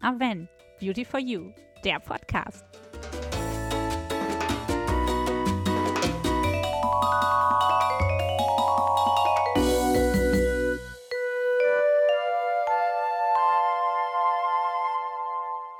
Aven, Beauty for You, der Podcast.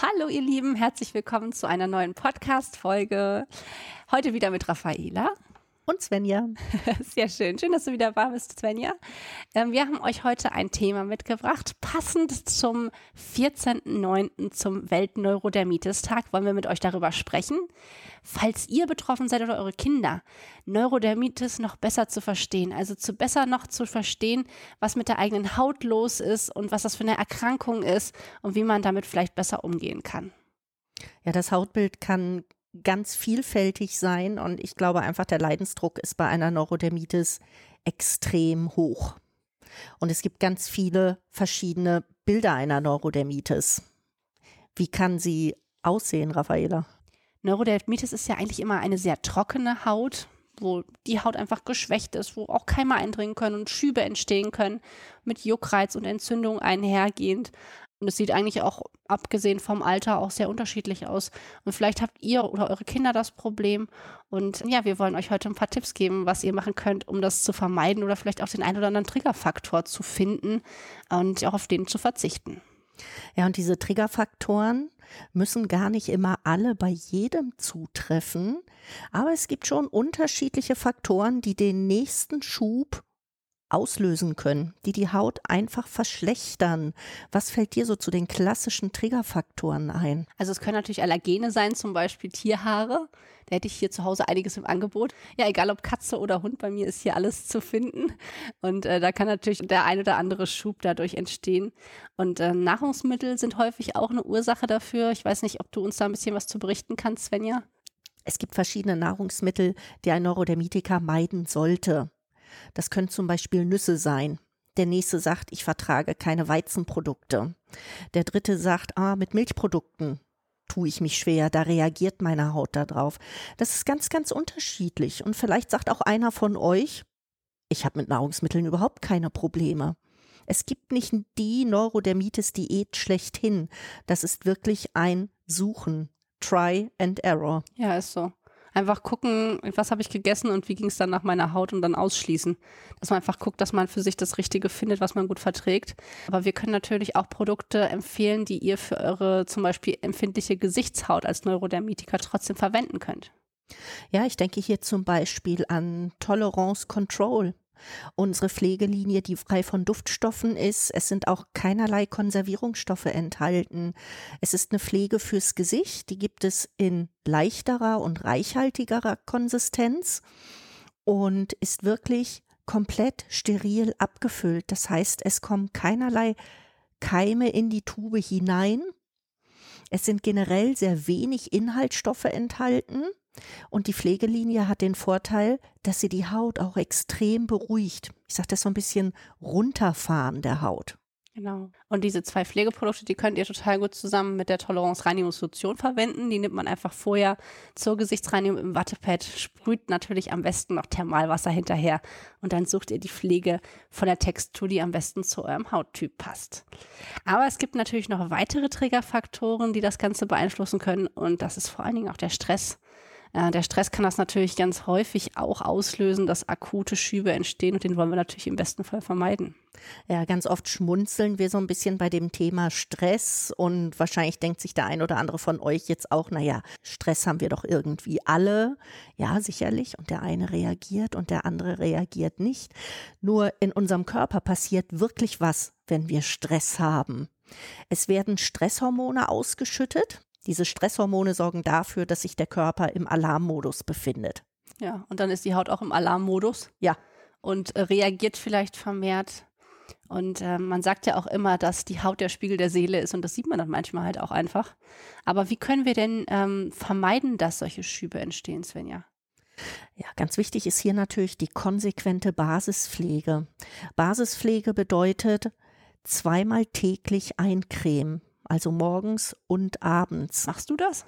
Hallo ihr Lieben, herzlich willkommen zu einer neuen Podcast-Folge. Heute wieder mit Raffaela. Und Svenja. Sehr schön. Schön, dass du wieder da bist, Svenja. Ähm, wir haben euch heute ein Thema mitgebracht. Passend zum 14.09. zum Weltneurodermitis-Tag wollen wir mit euch darüber sprechen. Falls ihr betroffen seid oder eure Kinder, Neurodermitis noch besser zu verstehen. Also zu besser noch zu verstehen, was mit der eigenen Haut los ist und was das für eine Erkrankung ist und wie man damit vielleicht besser umgehen kann. Ja, das Hautbild kann ganz vielfältig sein und ich glaube einfach, der Leidensdruck ist bei einer Neurodermitis extrem hoch. Und es gibt ganz viele verschiedene Bilder einer Neurodermitis. Wie kann sie aussehen, Raffaela? Neurodermitis ist ja eigentlich immer eine sehr trockene Haut, wo die Haut einfach geschwächt ist, wo auch Keime eindringen können und Schübe entstehen können, mit Juckreiz und Entzündung einhergehend. Und es sieht eigentlich auch, abgesehen vom Alter, auch sehr unterschiedlich aus. Und vielleicht habt ihr oder eure Kinder das Problem. Und ja, wir wollen euch heute ein paar Tipps geben, was ihr machen könnt, um das zu vermeiden oder vielleicht auch den einen oder anderen Triggerfaktor zu finden und auch auf den zu verzichten. Ja, und diese Triggerfaktoren müssen gar nicht immer alle bei jedem zutreffen, aber es gibt schon unterschiedliche Faktoren, die den nächsten Schub auslösen können, die die Haut einfach verschlechtern. Was fällt dir so zu den klassischen Triggerfaktoren ein? Also es können natürlich Allergene sein, zum Beispiel Tierhaare. Da hätte ich hier zu Hause einiges im Angebot. Ja, egal ob Katze oder Hund, bei mir ist hier alles zu finden. Und äh, da kann natürlich der ein oder andere Schub dadurch entstehen. Und äh, Nahrungsmittel sind häufig auch eine Ursache dafür. Ich weiß nicht, ob du uns da ein bisschen was zu berichten kannst, Svenja. Es gibt verschiedene Nahrungsmittel, die ein Neurodermitiker meiden sollte. Das können zum Beispiel Nüsse sein. Der nächste sagt, ich vertrage keine Weizenprodukte. Der dritte sagt, ah, mit Milchprodukten tue ich mich schwer, da reagiert meine Haut darauf. Das ist ganz, ganz unterschiedlich. Und vielleicht sagt auch einer von euch, ich habe mit Nahrungsmitteln überhaupt keine Probleme. Es gibt nicht die Neurodermitis-Diät schlechthin. Das ist wirklich ein Suchen. Try and error. Ja, ist so einfach gucken, was habe ich gegessen und wie ging es dann nach meiner Haut und dann ausschließen. Dass man einfach guckt, dass man für sich das Richtige findet, was man gut verträgt. Aber wir können natürlich auch Produkte empfehlen, die ihr für eure zum Beispiel empfindliche Gesichtshaut als Neurodermitiker trotzdem verwenden könnt. Ja, ich denke hier zum Beispiel an Tolerance Control. Unsere Pflegelinie, die frei von Duftstoffen ist. Es sind auch keinerlei Konservierungsstoffe enthalten. Es ist eine Pflege fürs Gesicht. Die gibt es in leichterer und reichhaltigerer Konsistenz und ist wirklich komplett steril abgefüllt. Das heißt, es kommen keinerlei Keime in die Tube hinein. Es sind generell sehr wenig Inhaltsstoffe enthalten. Und die Pflegelinie hat den Vorteil, dass sie die Haut auch extrem beruhigt. Ich sage das so ein bisschen runterfahren der Haut. Genau. Und diese zwei Pflegeprodukte, die könnt ihr total gut zusammen mit der Tolerance Reinigungslotion verwenden. Die nimmt man einfach vorher zur Gesichtsreinigung im Wattepad, sprüht natürlich am besten noch Thermalwasser hinterher und dann sucht ihr die Pflege von der Textur, die am besten zu eurem Hauttyp passt. Aber es gibt natürlich noch weitere Triggerfaktoren, die das Ganze beeinflussen können und das ist vor allen Dingen auch der Stress. Äh, der Stress kann das natürlich ganz häufig auch auslösen, dass akute Schübe entstehen und den wollen wir natürlich im besten Fall vermeiden. Ja, ganz oft schmunzeln wir so ein bisschen bei dem Thema Stress und wahrscheinlich denkt sich der ein oder andere von euch jetzt auch, naja, Stress haben wir doch irgendwie alle. Ja, sicherlich. Und der eine reagiert und der andere reagiert nicht. Nur in unserem Körper passiert wirklich was, wenn wir Stress haben. Es werden Stresshormone ausgeschüttet. Diese Stresshormone sorgen dafür, dass sich der Körper im Alarmmodus befindet. Ja, und dann ist die Haut auch im Alarmmodus. Ja. Und äh, reagiert vielleicht vermehrt. Und äh, man sagt ja auch immer, dass die Haut der Spiegel der Seele ist und das sieht man dann manchmal halt auch einfach. Aber wie können wir denn ähm, vermeiden, dass solche Schübe entstehen, Svenja? Ja, ganz wichtig ist hier natürlich die konsequente Basispflege. Basispflege bedeutet zweimal täglich eincremen also morgens und abends. Machst du das?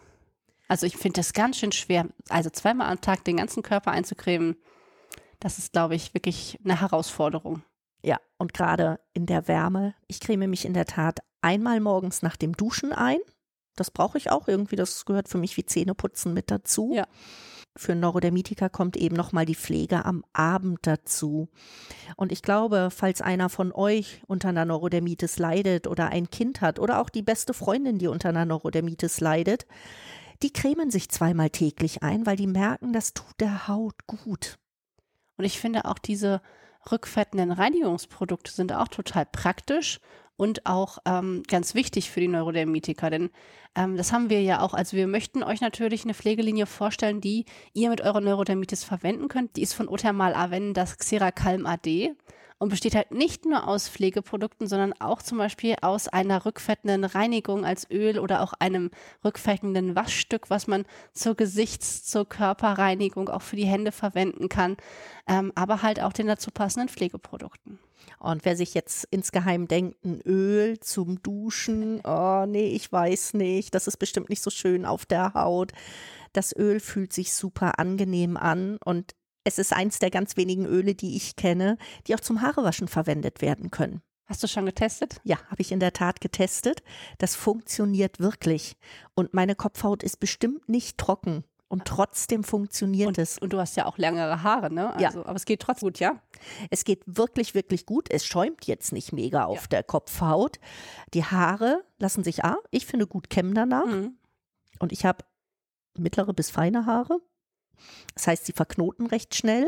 Also ich finde das ganz schön schwer. Also zweimal am Tag den ganzen Körper einzucremen, das ist, glaube ich, wirklich eine Herausforderung. Ja, und gerade in der Wärme, ich creme mich in der Tat einmal morgens nach dem Duschen ein. Das brauche ich auch irgendwie. Das gehört für mich wie Zähneputzen mit dazu. Ja. Für Neurodermitiker kommt eben nochmal die Pflege am Abend dazu. Und ich glaube, falls einer von euch unter einer Neurodermitis leidet oder ein Kind hat oder auch die beste Freundin, die unter einer Neurodermitis leidet, die cremen sich zweimal täglich ein, weil die merken, das tut der Haut gut. Und ich finde auch diese rückfettenden Reinigungsprodukte sind auch total praktisch und auch ähm, ganz wichtig für die Neurodermitiker, denn ähm, das haben wir ja auch. Also wir möchten euch natürlich eine Pflegelinie vorstellen, die ihr mit eurer Neurodermitis verwenden könnt. Die ist von Othermal Aven das Xeracalm AD und besteht halt nicht nur aus Pflegeprodukten, sondern auch zum Beispiel aus einer rückfettenden Reinigung als Öl oder auch einem rückfettenden Waschstück, was man zur Gesichts-, zur Körperreinigung auch für die Hände verwenden kann, ähm, aber halt auch den dazu passenden Pflegeprodukten. Und wer sich jetzt insgeheim denkt, ein Öl zum Duschen, oh nee, ich weiß nicht, das ist bestimmt nicht so schön auf der Haut. Das Öl fühlt sich super angenehm an und es ist eins der ganz wenigen Öle, die ich kenne, die auch zum Haarewaschen verwendet werden können. Hast du schon getestet? Ja, habe ich in der Tat getestet. Das funktioniert wirklich. Und meine Kopfhaut ist bestimmt nicht trocken. Und trotzdem funktioniert und, es. Und du hast ja auch längere Haare, ne? Also, ja. Aber es geht trotzdem gut, ja? Es geht wirklich, wirklich gut. Es schäumt jetzt nicht mega auf ja. der Kopfhaut. Die Haare lassen sich, ah, ich finde gut kämmen danach. Mhm. Und ich habe mittlere bis feine Haare. Das heißt, sie verknoten recht schnell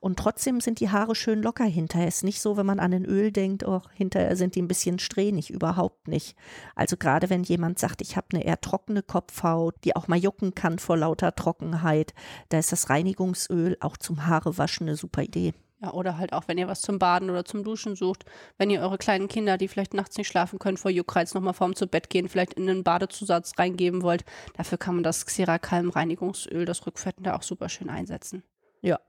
und trotzdem sind die Haare schön locker hinterher. Es ist nicht so, wenn man an ein Öl denkt, oh, hinterher sind die ein bisschen strähnig, überhaupt nicht. Also gerade wenn jemand sagt, ich habe eine eher trockene Kopfhaut, die auch mal jucken kann vor lauter Trockenheit, da ist das Reinigungsöl auch zum Haarewaschen eine super Idee. Ja, oder halt auch, wenn ihr was zum Baden oder zum Duschen sucht, wenn ihr eure kleinen Kinder, die vielleicht nachts nicht schlafen können, vor Juckreiz nochmal vorm zu Bett gehen, vielleicht in einen Badezusatz reingeben wollt, dafür kann man das Xeracalm Reinigungsöl, das Rückfettende auch super schön einsetzen. Ja.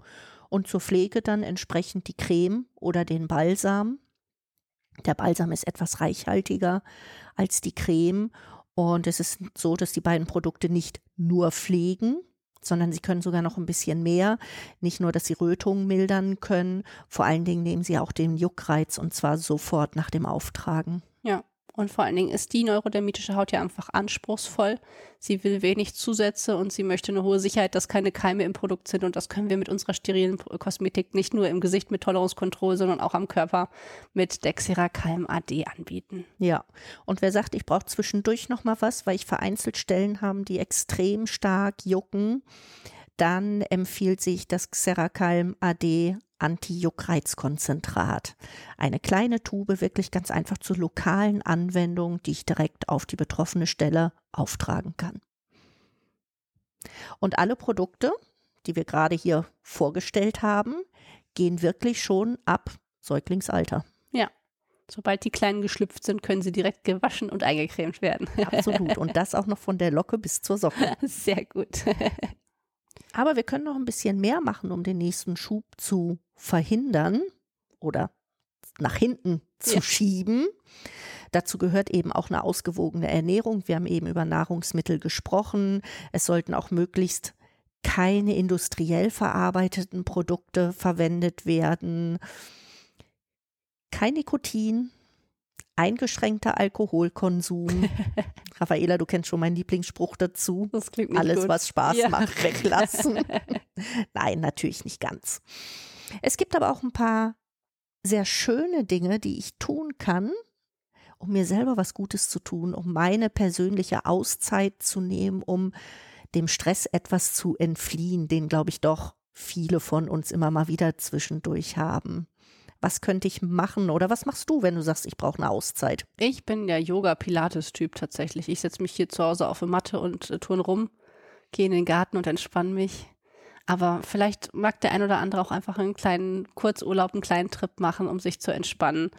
Und zur Pflege dann entsprechend die Creme oder den Balsam. Der Balsam ist etwas reichhaltiger als die Creme und es ist so, dass die beiden Produkte nicht nur pflegen, sondern sie können sogar noch ein bisschen mehr. Nicht nur, dass sie Rötungen mildern können, vor allen Dingen nehmen sie auch den Juckreiz und zwar sofort nach dem Auftragen. Und vor allen Dingen ist die neurodermitische Haut ja einfach anspruchsvoll. Sie will wenig Zusätze und sie möchte eine hohe Sicherheit, dass keine Keime im Produkt sind. Und das können wir mit unserer sterilen Kosmetik nicht nur im Gesicht mit Tolerancekontrolle, sondern auch am Körper mit Dexera Calm AD anbieten. Ja. Und wer sagt, ich brauche zwischendurch noch mal was, weil ich vereinzelt Stellen haben, die extrem stark jucken, dann empfiehlt sich das Xeracalm AD Anti-Juckreizkonzentrat. Eine kleine Tube, wirklich ganz einfach zur lokalen Anwendung, die ich direkt auf die betroffene Stelle auftragen kann. Und alle Produkte, die wir gerade hier vorgestellt haben, gehen wirklich schon ab Säuglingsalter. Ja. Sobald die Kleinen geschlüpft sind, können sie direkt gewaschen und eingecremt werden. Absolut. Und das auch noch von der Locke bis zur Socke. Sehr gut. Aber wir können noch ein bisschen mehr machen, um den nächsten Schub zu verhindern oder nach hinten zu ja. schieben. Dazu gehört eben auch eine ausgewogene Ernährung. Wir haben eben über Nahrungsmittel gesprochen. Es sollten auch möglichst keine industriell verarbeiteten Produkte verwendet werden. Kein Nikotin, eingeschränkter Alkoholkonsum. Raffaela, du kennst schon meinen Lieblingsspruch dazu. Das klingt nicht Alles, gut. was Spaß ja. macht, weglassen. Nein, natürlich nicht ganz. Es gibt aber auch ein paar sehr schöne Dinge, die ich tun kann, um mir selber was Gutes zu tun, um meine persönliche Auszeit zu nehmen, um dem Stress etwas zu entfliehen, den, glaube ich, doch viele von uns immer mal wieder zwischendurch haben was könnte ich machen oder was machst du, wenn du sagst, ich brauche eine Auszeit? Ich bin der Yoga-Pilates-Typ tatsächlich. Ich setze mich hier zu Hause auf eine Matte und äh, turn rum, gehe in den Garten und entspanne mich. Aber vielleicht mag der ein oder andere auch einfach einen kleinen Kurzurlaub, einen kleinen Trip machen, um sich zu entspannen.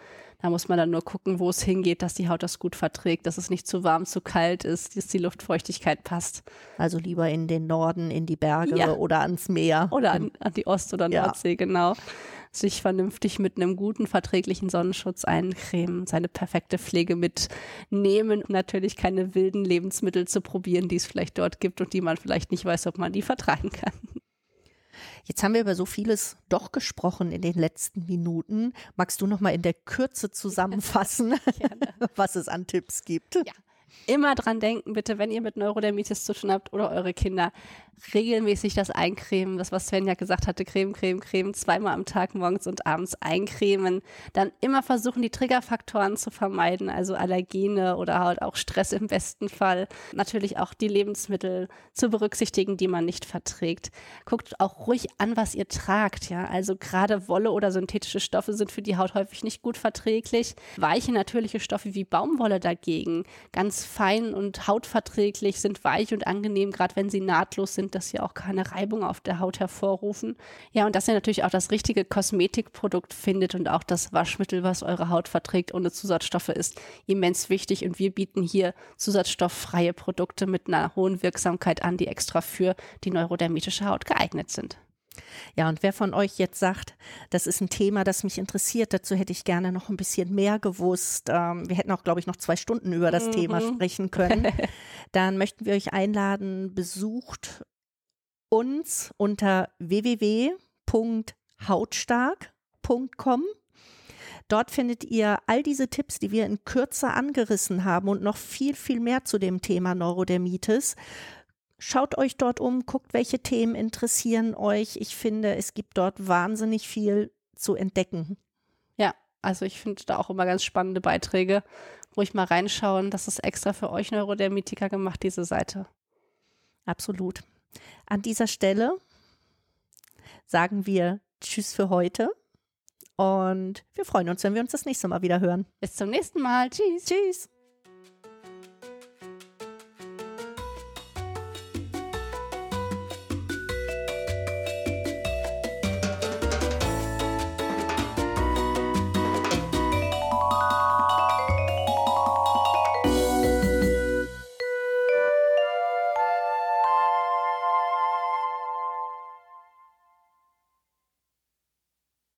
Da muss man dann nur gucken, wo es hingeht, dass die Haut das gut verträgt, dass es nicht zu warm, zu kalt ist, dass die Luftfeuchtigkeit passt. Also lieber in den Norden, in die Berge ja. oder ans Meer. Oder an, an die Ost- oder Nordsee, ja. genau sich vernünftig mit einem guten, verträglichen Sonnenschutz eincremen, seine perfekte Pflege mitnehmen und natürlich keine wilden Lebensmittel zu probieren, die es vielleicht dort gibt und die man vielleicht nicht weiß, ob man die vertragen kann. Jetzt haben wir über so vieles doch gesprochen in den letzten Minuten. Magst du noch mal in der Kürze zusammenfassen, was es an Tipps gibt? Ja. Immer dran denken, bitte, wenn ihr mit Neurodermitis zu tun habt oder eure Kinder, regelmäßig das eincremen. Das, was Sven ja gesagt hatte, Creme, Creme, Creme, zweimal am Tag, morgens und abends eincremen. Dann immer versuchen, die Triggerfaktoren zu vermeiden, also Allergene oder halt auch Stress im besten Fall. Natürlich auch die Lebensmittel zu berücksichtigen, die man nicht verträgt. Guckt auch ruhig an, was ihr tragt, ja. Also gerade Wolle oder synthetische Stoffe sind für die Haut häufig nicht gut verträglich. Weiche natürliche Stoffe wie Baumwolle dagegen, fein und hautverträglich, sind weich und angenehm, gerade wenn sie nahtlos sind dass sie auch keine Reibung auf der Haut hervorrufen. Ja, und dass ihr natürlich auch das richtige Kosmetikprodukt findet und auch das Waschmittel, was eure Haut verträgt, ohne Zusatzstoffe ist immens wichtig. Und wir bieten hier zusatzstofffreie Produkte mit einer hohen Wirksamkeit an, die extra für die neurodermitische Haut geeignet sind. Ja, und wer von euch jetzt sagt, das ist ein Thema, das mich interessiert, dazu hätte ich gerne noch ein bisschen mehr gewusst. Ähm, wir hätten auch, glaube ich, noch zwei Stunden über das mhm. Thema sprechen können. Dann möchten wir euch einladen, besucht uns unter www.hautstark.com. Dort findet ihr all diese Tipps, die wir in Kürze angerissen haben und noch viel, viel mehr zu dem Thema Neurodermitis. Schaut euch dort um, guckt, welche Themen interessieren euch. Ich finde, es gibt dort wahnsinnig viel zu entdecken. Ja, also ich finde da auch immer ganz spannende Beiträge. Ruhig mal reinschauen. Das ist extra für euch Neurodermitiker gemacht, diese Seite. Absolut. An dieser Stelle sagen wir Tschüss für heute und wir freuen uns, wenn wir uns das nächste Mal wieder hören. Bis zum nächsten Mal. Tschüss. Tschüss.